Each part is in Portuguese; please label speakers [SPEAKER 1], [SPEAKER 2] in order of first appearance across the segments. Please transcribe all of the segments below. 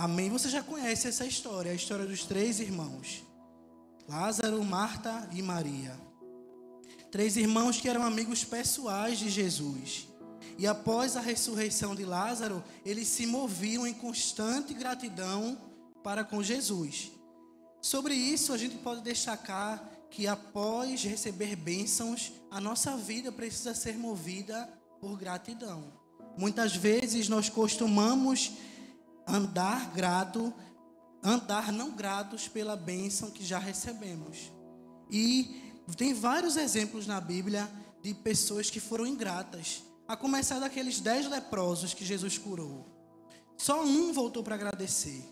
[SPEAKER 1] Amém? Você já conhece essa história, a história dos três irmãos: Lázaro, Marta e Maria. Três irmãos que eram amigos pessoais de Jesus. E após a ressurreição de Lázaro, eles se moviam em constante gratidão para com Jesus. Sobre isso, a gente pode destacar que após receber bênçãos, a nossa vida precisa ser movida por gratidão. Muitas vezes nós costumamos andar grato, andar não gratos pela bênção que já recebemos. E tem vários exemplos na Bíblia de pessoas que foram ingratas, a começar daqueles dez leprosos que Jesus curou. Só um voltou para agradecer.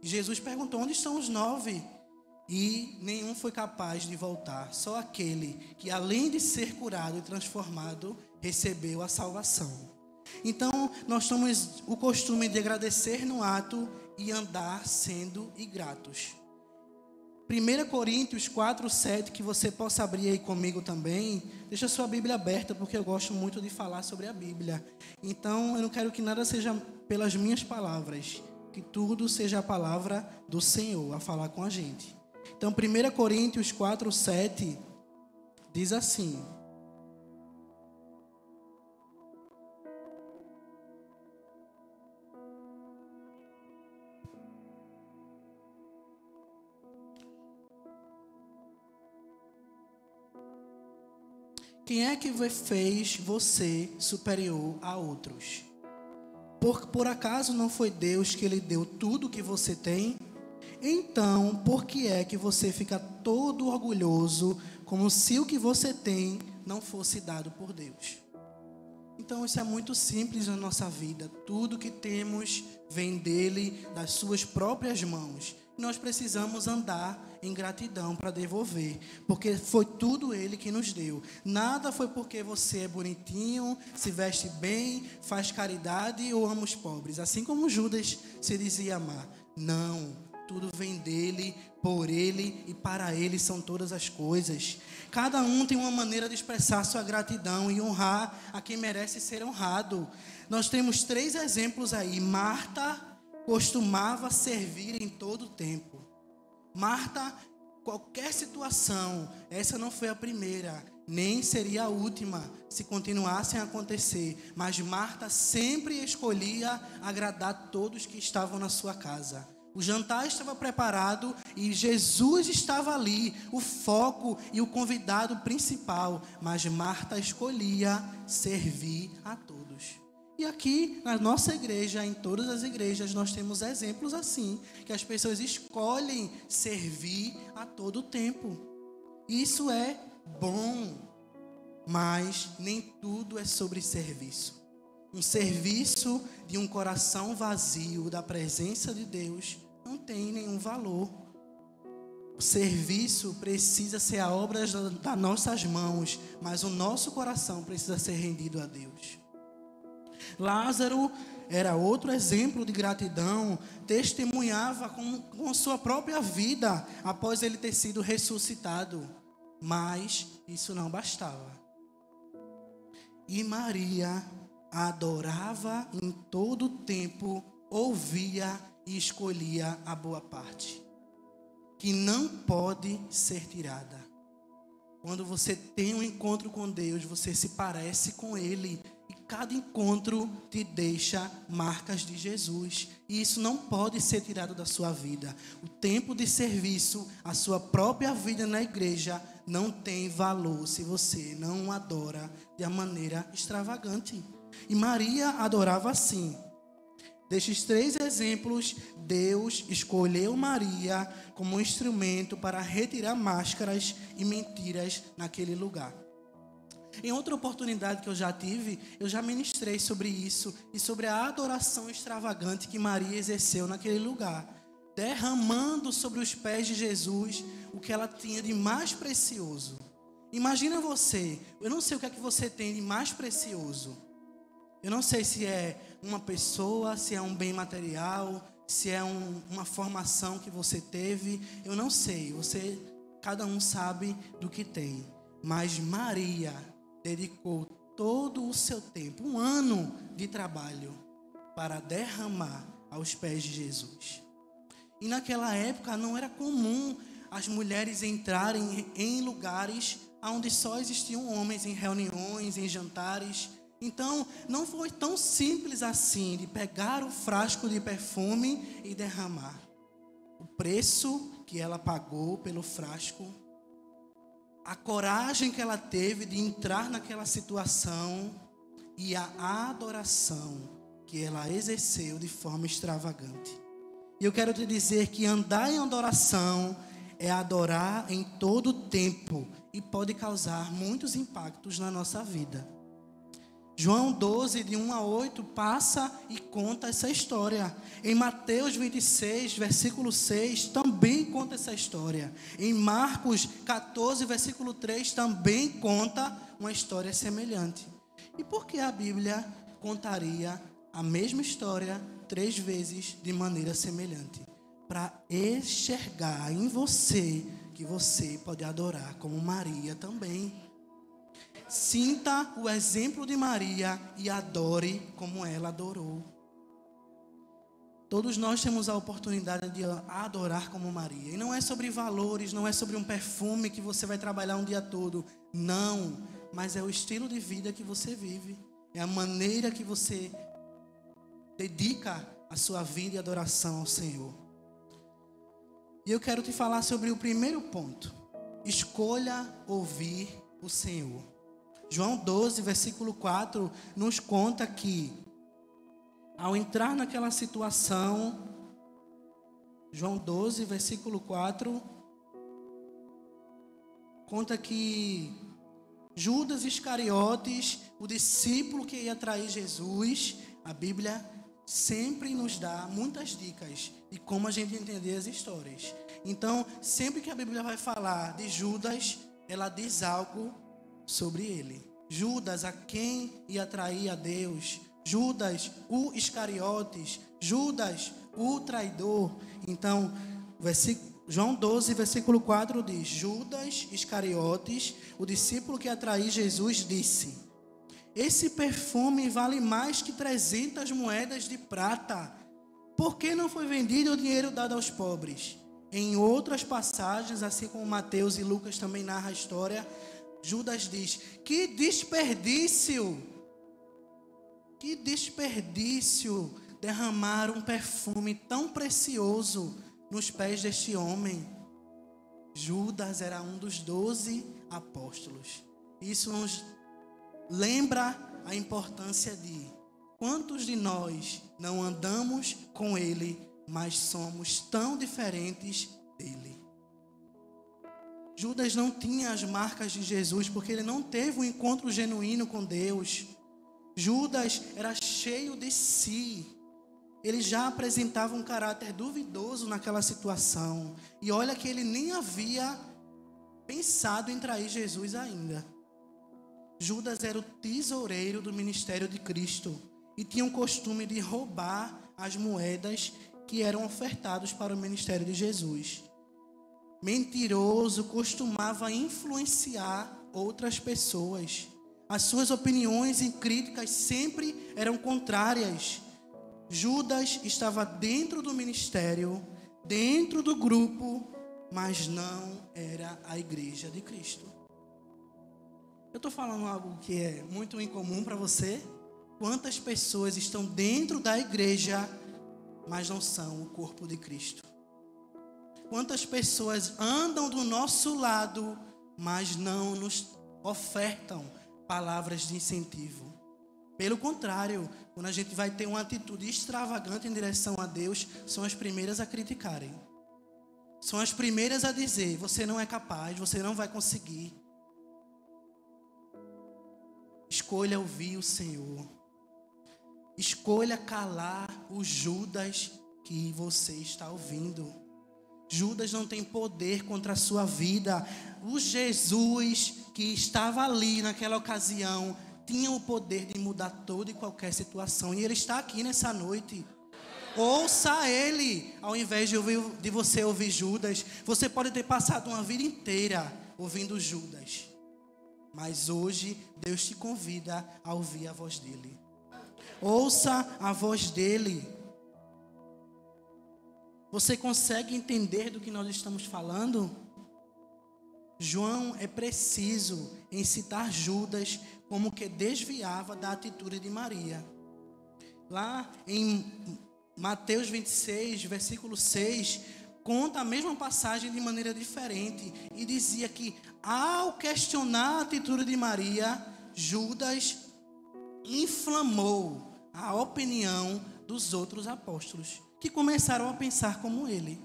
[SPEAKER 1] Jesus perguntou: onde estão os nove? E nenhum foi capaz de voltar, só aquele que, além de ser curado e transformado, recebeu a salvação. Então, nós temos o costume de agradecer no ato e andar sendo ingratos. 1 Coríntios 4, 7, que você possa abrir aí comigo também. Deixa sua Bíblia aberta, porque eu gosto muito de falar sobre a Bíblia. Então, eu não quero que nada seja pelas minhas palavras, que tudo seja a palavra do Senhor a falar com a gente. Então, 1 Coríntios 4, 7 diz assim: Quem é que fez você superior a outros? Por, por acaso não foi Deus que lhe deu tudo que você tem? Então, por que é que você fica todo orgulhoso, como se o que você tem não fosse dado por Deus? Então, isso é muito simples na nossa vida. Tudo que temos vem dele, das suas próprias mãos. Nós precisamos andar em gratidão para devolver, porque foi tudo ele que nos deu. Nada foi porque você é bonitinho, se veste bem, faz caridade ou ama os pobres, assim como Judas se dizia amar. Não, tudo vem dele, por ele e para ele são todas as coisas. Cada um tem uma maneira de expressar sua gratidão e honrar a quem merece ser honrado. Nós temos três exemplos aí. Marta costumava servir em todo o tempo. Marta, qualquer situação, essa não foi a primeira, nem seria a última se continuassem a acontecer, mas Marta sempre escolhia agradar todos que estavam na sua casa. O jantar estava preparado e Jesus estava ali, o foco e o convidado principal. Mas Marta escolhia servir a todos. E aqui na nossa igreja, em todas as igrejas, nós temos exemplos assim, que as pessoas escolhem servir a todo tempo. Isso é bom, mas nem tudo é sobre serviço. Um serviço de um coração vazio da presença de Deus não tem nenhum valor. O serviço precisa ser a obra das nossas mãos, mas o nosso coração precisa ser rendido a Deus. Lázaro era outro exemplo de gratidão, testemunhava com, com sua própria vida após ele ter sido ressuscitado, mas isso não bastava. E Maria adorava em todo tempo, ouvia e escolhia a boa parte, que não pode ser tirada. Quando você tem um encontro com Deus, você se parece com Ele. E cada encontro te deixa marcas de Jesus. E isso não pode ser tirado da sua vida. O tempo de serviço, a sua própria vida na igreja, não tem valor se você não adora de uma maneira extravagante. E Maria adorava assim. Destes três exemplos, Deus escolheu Maria como um instrumento para retirar máscaras e mentiras naquele lugar. Em outra oportunidade que eu já tive, eu já ministrei sobre isso e sobre a adoração extravagante que Maria exerceu naquele lugar, derramando sobre os pés de Jesus o que ela tinha de mais precioso. Imagina você, eu não sei o que é que você tem de mais precioso. Eu não sei se é uma pessoa, se é um bem material, se é um, uma formação que você teve, eu não sei. Você, cada um sabe do que tem. Mas Maria dedicou todo o seu tempo, um ano de trabalho, para derramar aos pés de Jesus. E naquela época não era comum as mulheres entrarem em lugares onde só existiam homens, em reuniões, em jantares. Então, não foi tão simples assim de pegar o frasco de perfume e derramar. O preço que ela pagou pelo frasco, a coragem que ela teve de entrar naquela situação e a adoração que ela exerceu de forma extravagante. E eu quero te dizer que andar em adoração é adorar em todo tempo e pode causar muitos impactos na nossa vida. João 12, de 1 a 8, passa e conta essa história. Em Mateus 26, versículo 6, também conta essa história. Em Marcos 14, versículo 3, também conta uma história semelhante. E por que a Bíblia contaria a mesma história três vezes de maneira semelhante? Para enxergar em você que você pode adorar como Maria também. Sinta o exemplo de Maria e adore como ela adorou. Todos nós temos a oportunidade de adorar como Maria. E não é sobre valores, não é sobre um perfume que você vai trabalhar um dia todo. Não, mas é o estilo de vida que você vive. É a maneira que você dedica a sua vida e adoração ao Senhor. E eu quero te falar sobre o primeiro ponto. Escolha ouvir o Senhor. João 12, versículo 4, nos conta que, ao entrar naquela situação, João 12, versículo 4, conta que Judas Iscariotes, o discípulo que ia trair Jesus, a Bíblia sempre nos dá muitas dicas de como a gente entender as histórias. Então, sempre que a Bíblia vai falar de Judas, ela diz algo sobre ele. Judas, a quem ia trair a Deus. Judas, o Iscariotes. Judas, o traidor. Então, João 12, versículo 4 diz: Judas Iscariotes, o discípulo que atraiu Jesus, disse: Esse perfume vale mais que 300 moedas de prata. Por que não foi vendido o dinheiro dado aos pobres? Em outras passagens, assim como Mateus e Lucas também narram a história, Judas diz: Que desperdício! Que desperdício derramar um perfume tão precioso nos pés deste homem. Judas era um dos doze apóstolos. Isso nos lembra a importância de quantos de nós não andamos com Ele, mas somos tão diferentes dele. Judas não tinha as marcas de Jesus porque ele não teve um encontro genuíno com Deus. Judas era cheio de si. Ele já apresentava um caráter duvidoso naquela situação. E olha que ele nem havia pensado em trair Jesus ainda. Judas era o tesoureiro do ministério de Cristo e tinha o costume de roubar as moedas que eram ofertadas para o ministério de Jesus mentiroso costumava influenciar outras pessoas. As suas opiniões e críticas sempre eram contrárias. Judas estava dentro do ministério, dentro do grupo, mas não era a igreja de Cristo. Eu estou falando algo que é muito incomum para você. Quantas pessoas estão dentro da igreja, mas não são o corpo de Cristo? Quantas pessoas andam do nosso lado, mas não nos ofertam palavras de incentivo. Pelo contrário, quando a gente vai ter uma atitude extravagante em direção a Deus, são as primeiras a criticarem. São as primeiras a dizer: você não é capaz, você não vai conseguir. Escolha ouvir o Senhor. Escolha calar o Judas que você está ouvindo. Judas não tem poder contra a sua vida. O Jesus que estava ali naquela ocasião tinha o poder de mudar toda e qualquer situação. E ele está aqui nessa noite. Ouça ele, ao invés de, ouvir, de você ouvir Judas. Você pode ter passado uma vida inteira ouvindo Judas. Mas hoje Deus te convida a ouvir a voz dele. Ouça a voz dele. Você consegue entender do que nós estamos falando? João é preciso em citar Judas como que desviava da atitude de Maria. Lá em Mateus 26, versículo 6, conta a mesma passagem de maneira diferente e dizia que ao questionar a atitude de Maria, Judas inflamou a opinião dos outros apóstolos, que começaram a pensar como ele.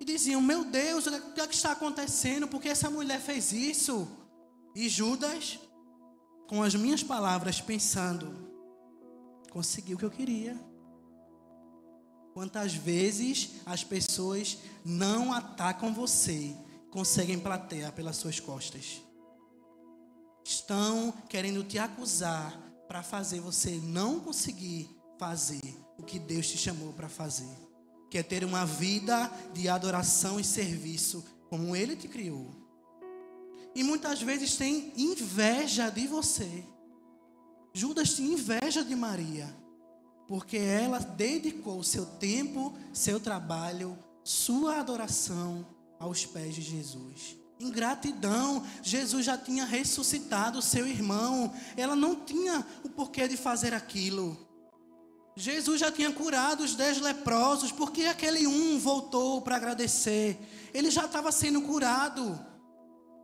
[SPEAKER 1] E diziam: Meu Deus, o que, é que está acontecendo? Por que essa mulher fez isso? E Judas, com as minhas palavras, pensando: Consegui o que eu queria. Quantas vezes as pessoas não atacam você, conseguem platear pelas suas costas? Estão querendo te acusar para fazer você não conseguir fazer o que Deus te chamou para fazer, que é ter uma vida de adoração e serviço como Ele te criou. E muitas vezes tem inveja de você. Judas tinha inveja de Maria, porque ela dedicou seu tempo, seu trabalho, sua adoração aos pés de Jesus. Ingratidão, Jesus já tinha ressuscitado seu irmão, ela não tinha o porquê de fazer aquilo. Jesus já tinha curado os dez leprosos, porque aquele um voltou para agradecer? Ele já estava sendo curado.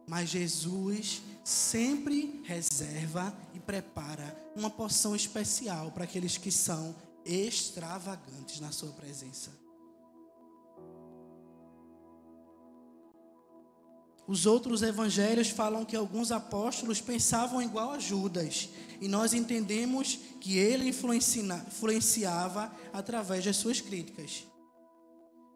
[SPEAKER 1] Mas Jesus sempre reserva e prepara uma porção especial para aqueles que são extravagantes na sua presença. Os outros evangelhos falam que alguns apóstolos pensavam igual a Judas, e nós entendemos que ele influenciava através das suas críticas.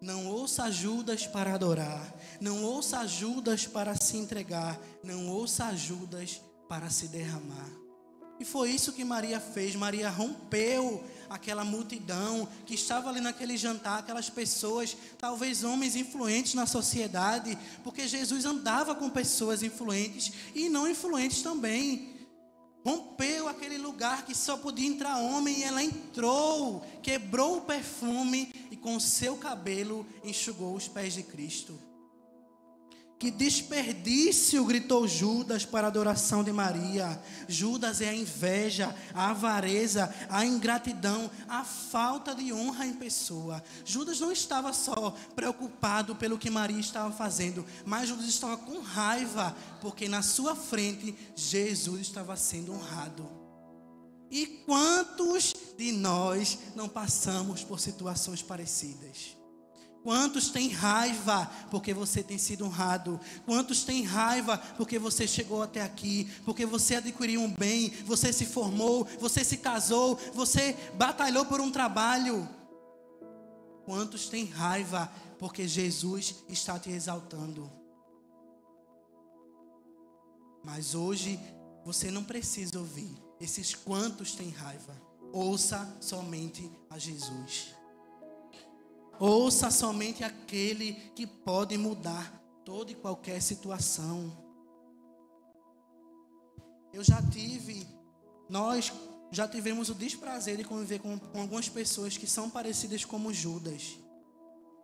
[SPEAKER 1] Não ouça Judas para adorar, não ouça Judas para se entregar, não ouça Judas para se derramar. E foi isso que Maria fez. Maria rompeu aquela multidão que estava ali naquele jantar, aquelas pessoas, talvez homens influentes na sociedade, porque Jesus andava com pessoas influentes e não influentes também. Rompeu aquele lugar que só podia entrar homem e ela entrou, quebrou o perfume e com seu cabelo enxugou os pés de Cristo. Que desperdício, gritou Judas para a adoração de Maria. Judas é a inveja, a avareza, a ingratidão, a falta de honra em pessoa. Judas não estava só preocupado pelo que Maria estava fazendo, mas Judas estava com raiva, porque na sua frente Jesus estava sendo honrado. E quantos de nós não passamos por situações parecidas? Quantos têm raiva porque você tem sido honrado? Quantos têm raiva porque você chegou até aqui? Porque você adquiriu um bem, você se formou, você se casou, você batalhou por um trabalho? Quantos têm raiva porque Jesus está te exaltando? Mas hoje você não precisa ouvir esses quantos têm raiva. Ouça somente a Jesus. Ouça somente aquele que pode mudar toda e qualquer situação. Eu já tive, nós já tivemos o desprazer de conviver com, com algumas pessoas que são parecidas como Judas.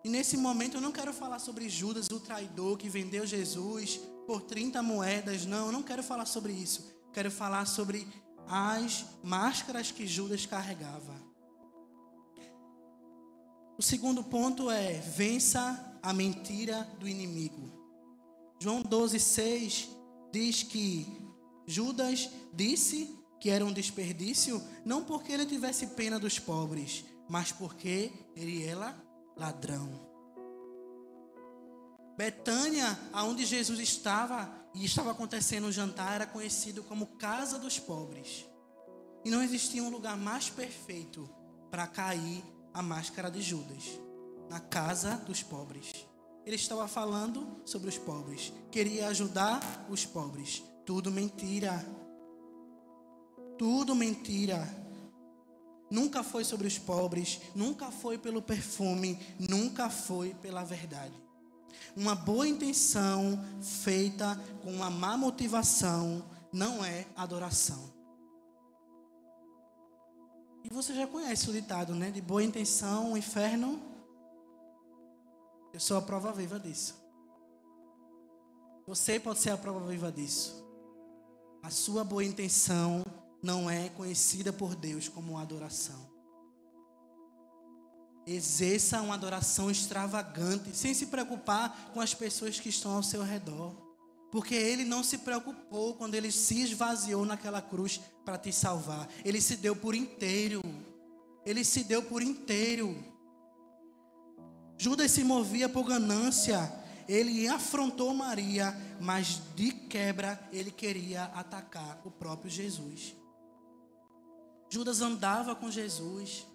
[SPEAKER 1] E nesse momento eu não quero falar sobre Judas, o traidor que vendeu Jesus por 30 moedas. Não, eu não quero falar sobre isso. Quero falar sobre as máscaras que Judas carregava. O segundo ponto é: vença a mentira do inimigo. João 12,6 diz que Judas disse que era um desperdício, não porque ele tivesse pena dos pobres, mas porque ele era ladrão. Betânia, aonde Jesus estava e estava acontecendo o um jantar, era conhecido como casa dos pobres. E não existia um lugar mais perfeito para cair a máscara de Judas na casa dos pobres. Ele estava falando sobre os pobres, queria ajudar os pobres. Tudo mentira. Tudo mentira. Nunca foi sobre os pobres, nunca foi pelo perfume, nunca foi pela verdade. Uma boa intenção feita com uma má motivação não é adoração. E você já conhece o ditado, né? De boa intenção, o inferno Eu sou a prova viva disso. Você pode ser a prova viva disso. A sua boa intenção não é conhecida por Deus como adoração. Exerça uma adoração extravagante, sem se preocupar com as pessoas que estão ao seu redor. Porque ele não se preocupou quando ele se esvaziou naquela cruz para te salvar. Ele se deu por inteiro. Ele se deu por inteiro. Judas se movia por ganância. Ele afrontou Maria, mas de quebra ele queria atacar o próprio Jesus. Judas andava com Jesus.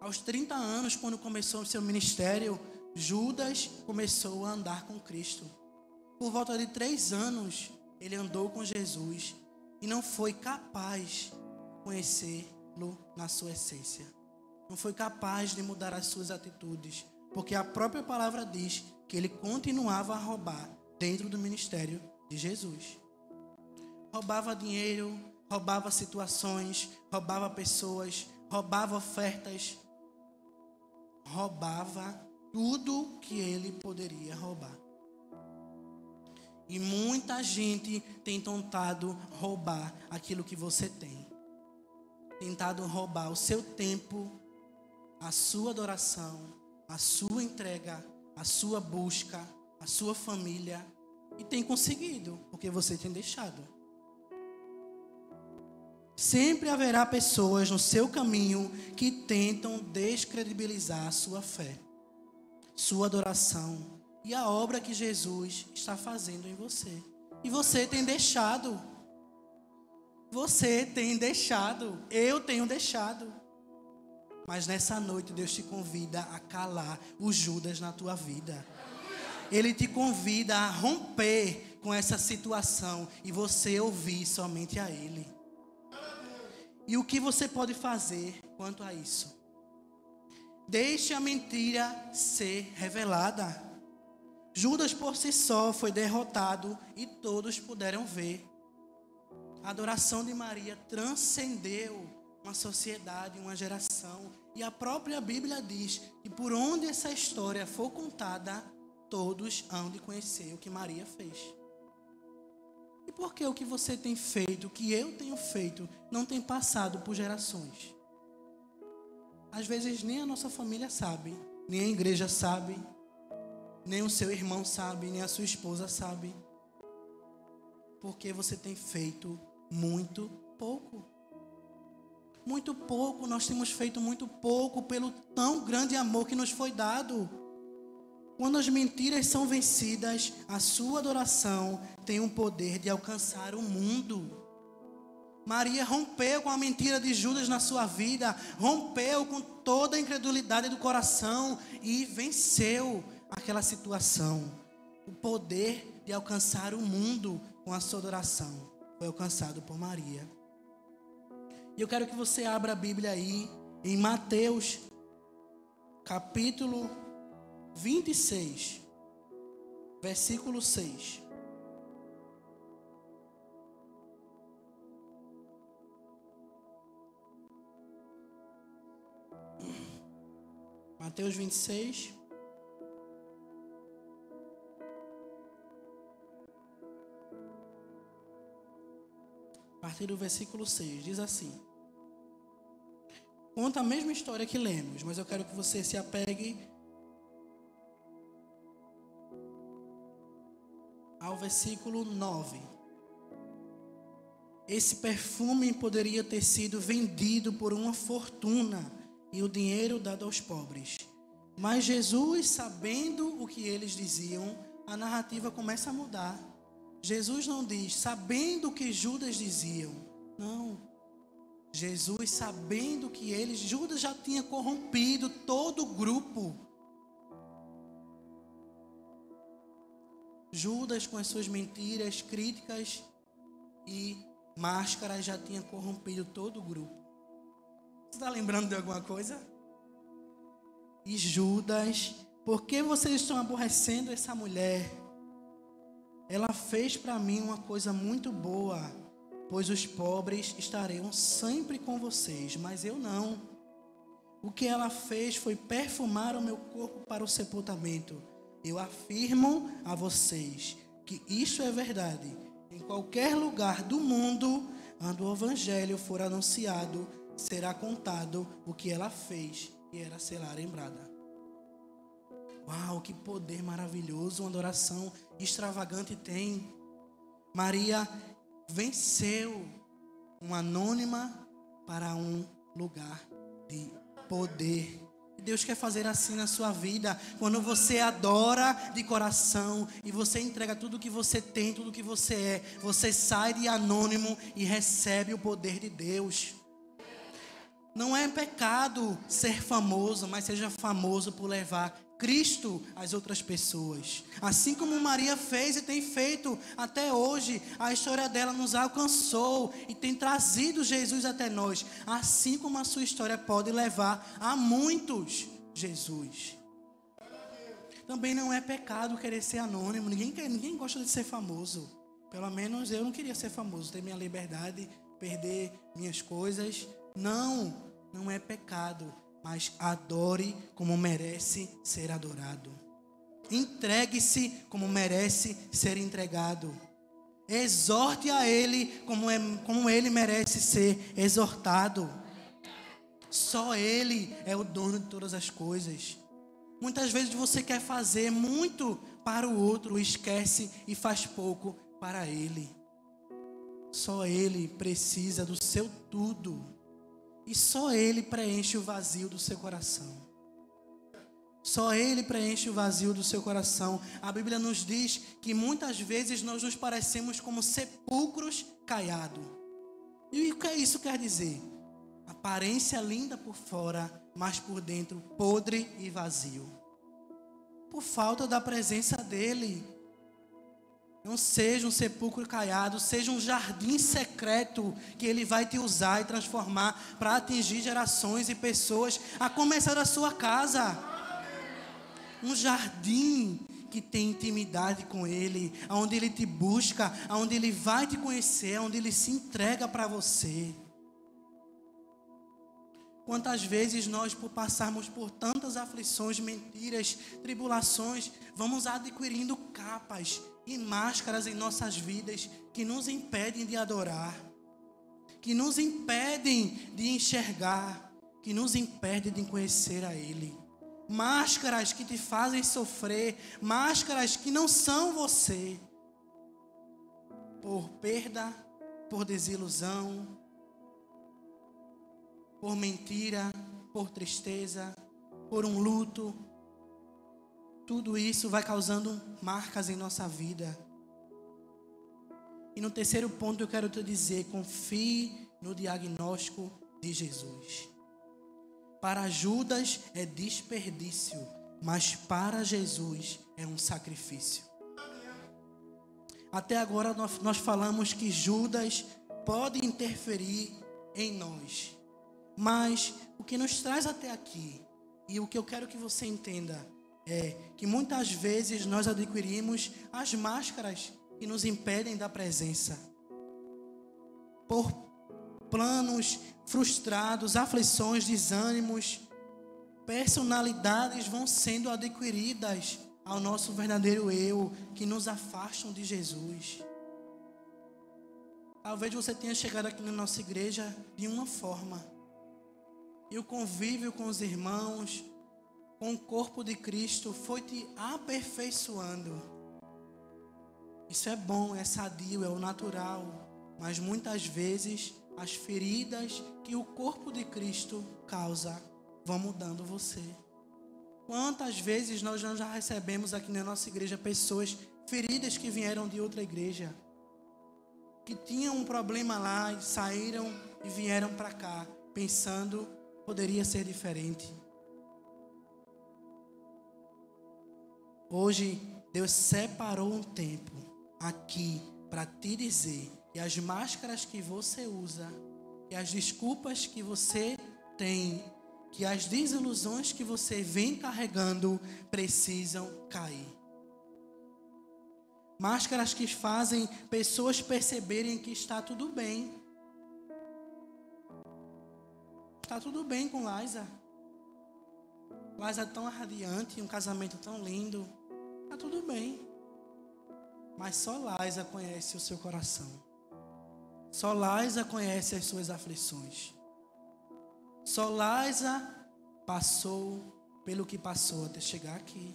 [SPEAKER 1] Aos 30 anos, quando começou o seu ministério, Judas começou a andar com Cristo. Por volta de três anos, ele andou com Jesus e não foi capaz de conhecê-lo na sua essência. Não foi capaz de mudar as suas atitudes, porque a própria palavra diz que ele continuava a roubar dentro do ministério de Jesus. Roubava dinheiro, roubava situações, roubava pessoas, roubava ofertas, roubava tudo que ele poderia roubar. E muita gente tem tentado roubar aquilo que você tem. Tentado roubar o seu tempo, a sua adoração, a sua entrega, a sua busca, a sua família. E tem conseguido, porque você tem deixado. Sempre haverá pessoas no seu caminho que tentam descredibilizar a sua fé, sua adoração e a obra que Jesus está fazendo em você. E você tem deixado. Você tem deixado. Eu tenho deixado. Mas nessa noite Deus te convida a calar o Judas na tua vida. Ele te convida a romper com essa situação e você ouvir somente a Ele. E o que você pode fazer quanto a isso? Deixe a mentira ser revelada. Judas por si só foi derrotado e todos puderam ver. A adoração de Maria transcendeu uma sociedade, uma geração. E a própria Bíblia diz que por onde essa história for contada, todos hão de conhecer o que Maria fez. E por que o que você tem feito, o que eu tenho feito, não tem passado por gerações? Às vezes nem a nossa família sabe, nem a igreja sabe, nem o seu irmão sabe, nem a sua esposa sabe. Porque você tem feito muito pouco. Muito pouco, nós temos feito muito pouco pelo tão grande amor que nos foi dado. Quando as mentiras são vencidas, a sua adoração tem o poder de alcançar o mundo. Maria rompeu com a mentira de Judas na sua vida, rompeu com toda a incredulidade do coração e venceu aquela situação. O poder de alcançar o mundo com a sua adoração foi alcançado por Maria. E eu quero que você abra a Bíblia aí em Mateus, capítulo 26, versículo 6. Mateus 26. A partir do versículo 6, diz assim: Conta a mesma história que lemos, mas eu quero que você se apegue ao versículo 9. Esse perfume poderia ter sido vendido por uma fortuna e o dinheiro dado aos pobres. Mas Jesus, sabendo o que eles diziam, a narrativa começa a mudar. Jesus não diz, sabendo o que Judas diziam. Não. Jesus, sabendo que eles, Judas já tinha corrompido todo o grupo. Judas, com as suas mentiras, críticas e máscaras, já tinha corrompido todo o grupo. Você está lembrando de alguma coisa? E Judas, por que vocês estão aborrecendo essa mulher? Ela fez para mim uma coisa muito boa, pois os pobres estarão sempre com vocês, mas eu não. O que ela fez foi perfumar o meu corpo para o sepultamento. Eu afirmo a vocês que isto é verdade. Em qualquer lugar do mundo, onde o evangelho for anunciado, será contado o que ela fez e ela será lembrada. Uau, que poder maravilhoso, uma adoração extravagante tem. Maria venceu uma anônima para um lugar de poder. Deus quer fazer assim na sua vida. Quando você adora de coração e você entrega tudo que você tem, tudo que você é, você sai de anônimo e recebe o poder de Deus. Não é pecado ser famoso, mas seja famoso por levar Cristo às outras pessoas. Assim como Maria fez e tem feito até hoje, a história dela nos alcançou e tem trazido Jesus até nós. Assim como a sua história pode levar a muitos Jesus. Também não é pecado querer ser anônimo. Ninguém, quer, ninguém gosta de ser famoso. Pelo menos eu não queria ser famoso, ter minha liberdade, perder minhas coisas. Não, não é pecado mas adore como merece ser adorado. Entregue-se como merece ser entregado. Exorte a Ele como, é, como Ele merece ser exortado. Só Ele é o dono de todas as coisas. Muitas vezes você quer fazer muito para o outro, esquece e faz pouco para Ele. Só Ele precisa do seu tudo. E só Ele preenche o vazio do seu coração. Só Ele preenche o vazio do seu coração. A Bíblia nos diz que muitas vezes nós nos parecemos como sepulcros caiados. E o que isso quer dizer? Aparência linda por fora, mas por dentro podre e vazio. Por falta da presença dEle. Não seja um sepulcro caiado, seja um jardim secreto que Ele vai te usar e transformar para atingir gerações e pessoas, a começar da sua casa. Um jardim que tem intimidade com Ele, onde Ele te busca, onde Ele vai te conhecer, onde Ele se entrega para você. Quantas vezes nós, por passarmos por tantas aflições, mentiras, tribulações, vamos adquirindo capas e máscaras em nossas vidas que nos impedem de adorar, que nos impedem de enxergar, que nos impedem de conhecer a Ele. Máscaras que te fazem sofrer, máscaras que não são você, por perda, por desilusão, por mentira, por tristeza, por um luto, tudo isso vai causando marcas em nossa vida. E no terceiro ponto eu quero te dizer: confie no diagnóstico de Jesus. Para Judas é desperdício, mas para Jesus é um sacrifício. Até agora nós, falamos que Judas pode interferir em nós, mas o que nos traz até aqui, e o que eu quero que você entenda, é que muitas vezes nós adquirimos as máscaras que nos impedem da presença. Por planos frustrados, aflições, desânimos, personalidades vão sendo adquiridas ao nosso verdadeiro eu, que nos afastam de Jesus. Talvez você tenha chegado aqui na nossa igreja de uma forma. E o convívio com os irmãos, com o corpo de Cristo foi te aperfeiçoando. Isso é bom, é sadio, é o natural. Mas muitas vezes as feridas que o corpo de Cristo causa vão mudando você. Quantas vezes nós já recebemos aqui na nossa igreja pessoas feridas que vieram de outra igreja, que tinham um problema lá e saíram e vieram para cá, pensando poderia ser diferente. Hoje, Deus separou um tempo aqui para te dizer que as máscaras que você usa, que as desculpas que você tem, que as desilusões que você vem carregando precisam cair. Máscaras que fazem pessoas perceberem que está tudo bem. Está tudo bem com Liza. Liza tão radiante, um casamento tão lindo Tá tudo bem. Mas só Liza conhece o seu coração. Só Liza conhece as suas aflições. Só Liza passou pelo que passou até chegar aqui.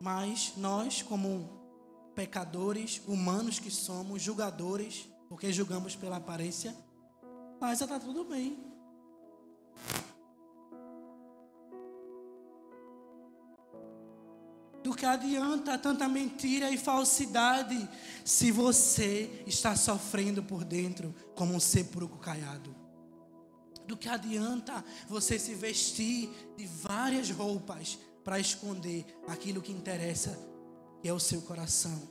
[SPEAKER 1] Mas nós, como pecadores, humanos que somos, julgadores, porque julgamos pela aparência, mas está tudo bem. Do que adianta tanta mentira e falsidade se você está sofrendo por dentro como um sepulcro caiado? Do que adianta você se vestir de várias roupas para esconder aquilo que interessa, que é o seu coração?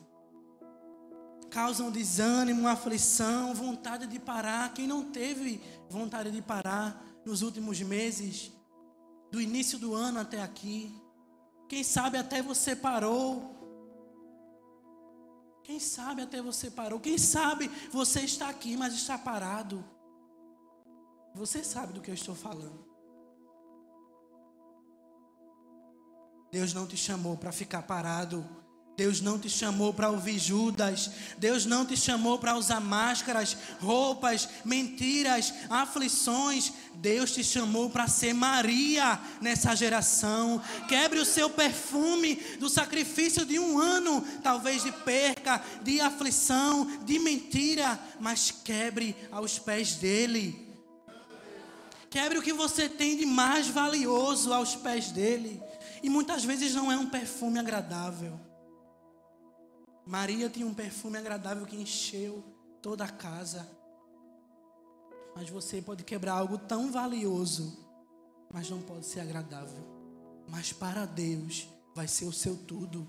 [SPEAKER 1] Causam desânimo, aflição, vontade de parar. Quem não teve vontade de parar nos últimos meses, do início do ano até aqui? Quem sabe até você parou. Quem sabe até você parou. Quem sabe você está aqui, mas está parado. Você sabe do que eu estou falando. Deus não te chamou para ficar parado. Deus não te chamou para ouvir Judas. Deus não te chamou para usar máscaras, roupas, mentiras, aflições. Deus te chamou para ser Maria nessa geração. Quebre o seu perfume do sacrifício de um ano, talvez de perca, de aflição, de mentira, mas quebre aos pés dele. Quebre o que você tem de mais valioso aos pés dele. E muitas vezes não é um perfume agradável. Maria tinha um perfume agradável que encheu toda a casa. Mas você pode quebrar algo tão valioso, mas não pode ser agradável. Mas para Deus vai ser o seu tudo.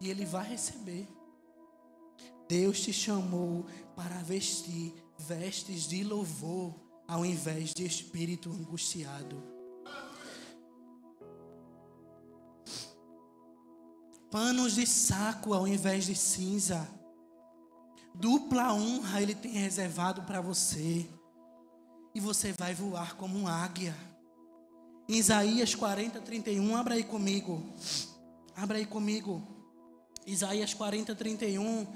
[SPEAKER 1] E Ele vai receber. Deus te chamou para vestir vestes de louvor ao invés de espírito angustiado. Panos de saco ao invés de cinza. Dupla honra ele tem reservado para você. E você vai voar como um águia. Em Isaías 40, 31, abra aí comigo. Abra aí comigo. Isaías 40, 31.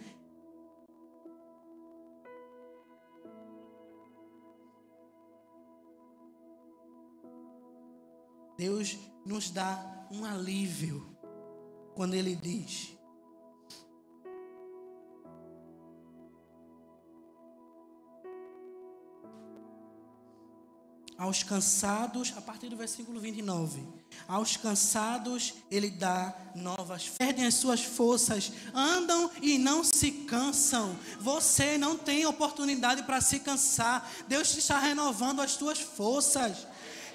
[SPEAKER 1] Deus nos dá um alívio quando Ele diz: Aos cansados, a partir do versículo 29. Aos cansados, Ele dá novas. Perdem as suas forças, andam e não se cansam. Você não tem oportunidade para se cansar. Deus está renovando as suas forças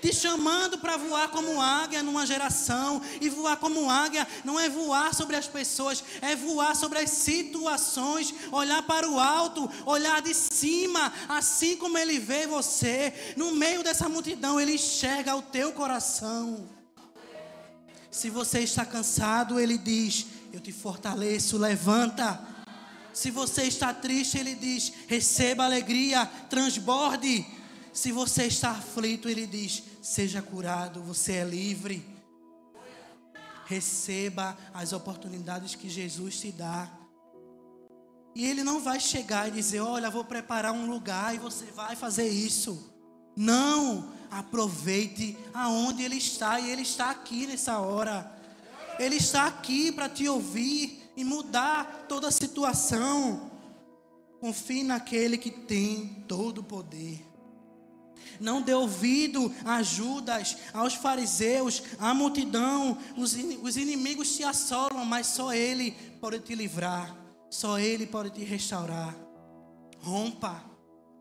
[SPEAKER 1] te chamando para voar como águia numa geração. E voar como águia não é voar sobre as pessoas, é voar sobre as situações, olhar para o alto, olhar de cima, assim como ele vê você. No meio dessa multidão, ele enxerga o teu coração. Se você está cansado, ele diz: Eu te fortaleço, levanta. Se você está triste, ele diz: receba alegria, transborde. Se você está aflito, ele diz: seja curado, você é livre. Receba as oportunidades que Jesus te dá. E ele não vai chegar e dizer: Olha, vou preparar um lugar e você vai fazer isso. Não, aproveite aonde ele está e ele está aqui nessa hora. Ele está aqui para te ouvir e mudar toda a situação. Confie naquele que tem todo o poder não dê ouvido a Judas, aos fariseus, à multidão. Os, os inimigos te assolam, mas só Ele pode te livrar, só Ele pode te restaurar. Rompa,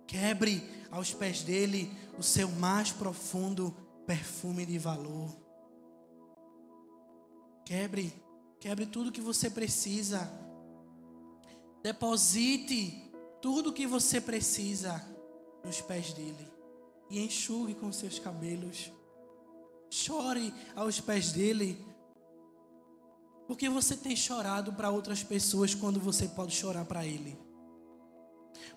[SPEAKER 1] quebre aos pés dele o seu mais profundo perfume de valor. Quebre, quebre tudo que você precisa. Deposite tudo que você precisa nos pés dele e enxugue com seus cabelos. Chore aos pés dele. Porque você tem chorado para outras pessoas quando você pode chorar para ele.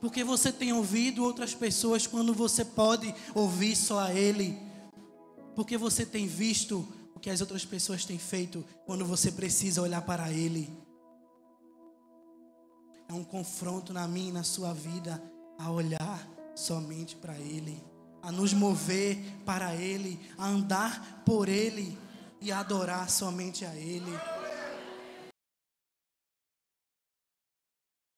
[SPEAKER 1] Porque você tem ouvido outras pessoas quando você pode ouvir só a ele. Porque você tem visto o que as outras pessoas têm feito quando você precisa olhar para Ele. É um confronto na minha e na sua vida a olhar somente para Ele, a nos mover para Ele, a andar por Ele e adorar somente a Ele.